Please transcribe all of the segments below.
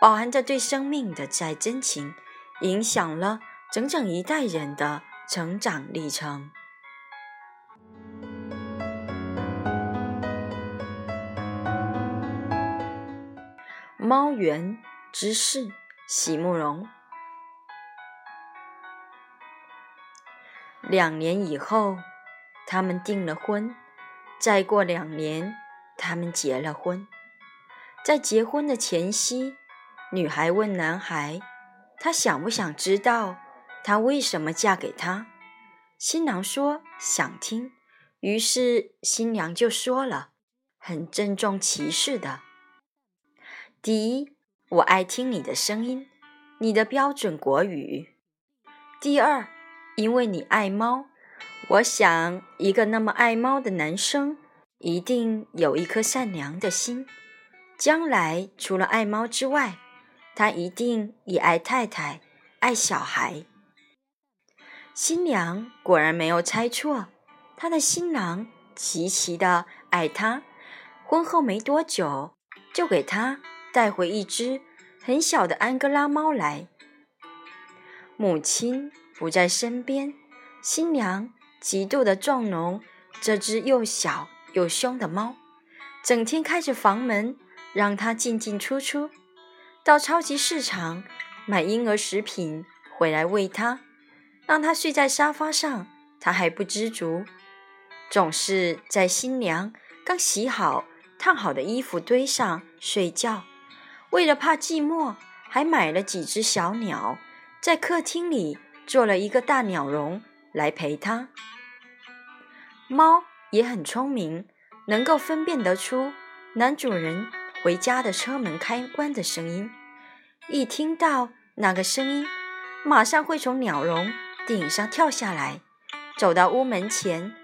饱含着对生命的再真情，影响了整整一代人的成长历程。猫园之事，席慕容。两年以后，他们订了婚；再过两年，他们结了婚。在结婚的前夕。女孩问男孩：“他想不想知道她为什么嫁给他？”新郎说：“想听。”于是新娘就说了，很郑重其事的：“第一，我爱听你的声音，你的标准国语；第二，因为你爱猫，我想一个那么爱猫的男生一定有一颗善良的心，将来除了爱猫之外。”他一定也爱太太，爱小孩。新娘果然没有猜错，她的新郎极其的爱她。婚后没多久，就给她带回一只很小的安哥拉猫来。母亲不在身边，新娘极度的纵容这只又小又凶的猫，整天开着房门，让它进进出出。到超级市场买婴儿食品回来喂它，让它睡在沙发上，它还不知足，总是在新娘刚洗好、烫好的衣服堆上睡觉。为了怕寂寞，还买了几只小鸟，在客厅里做了一个大鸟笼来陪它。猫也很聪明，能够分辨得出男主人回家的车门开关的声音。一听到那个声音，马上会从鸟笼顶上跳下来，走到屋门前，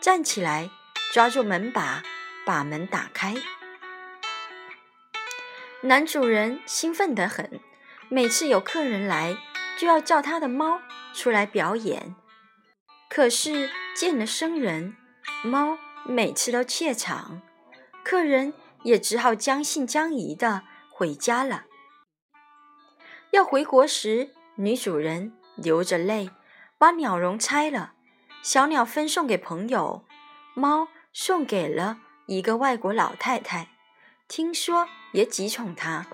站起来，抓住门把，把门打开。男主人兴奋得很，每次有客人来，就要叫他的猫出来表演。可是见了生人，猫每次都怯场，客人也只好将信将疑的回家了。要回国时，女主人流着泪把鸟笼拆了，小鸟分送给朋友，猫送给了一个外国老太太，听说也极宠它。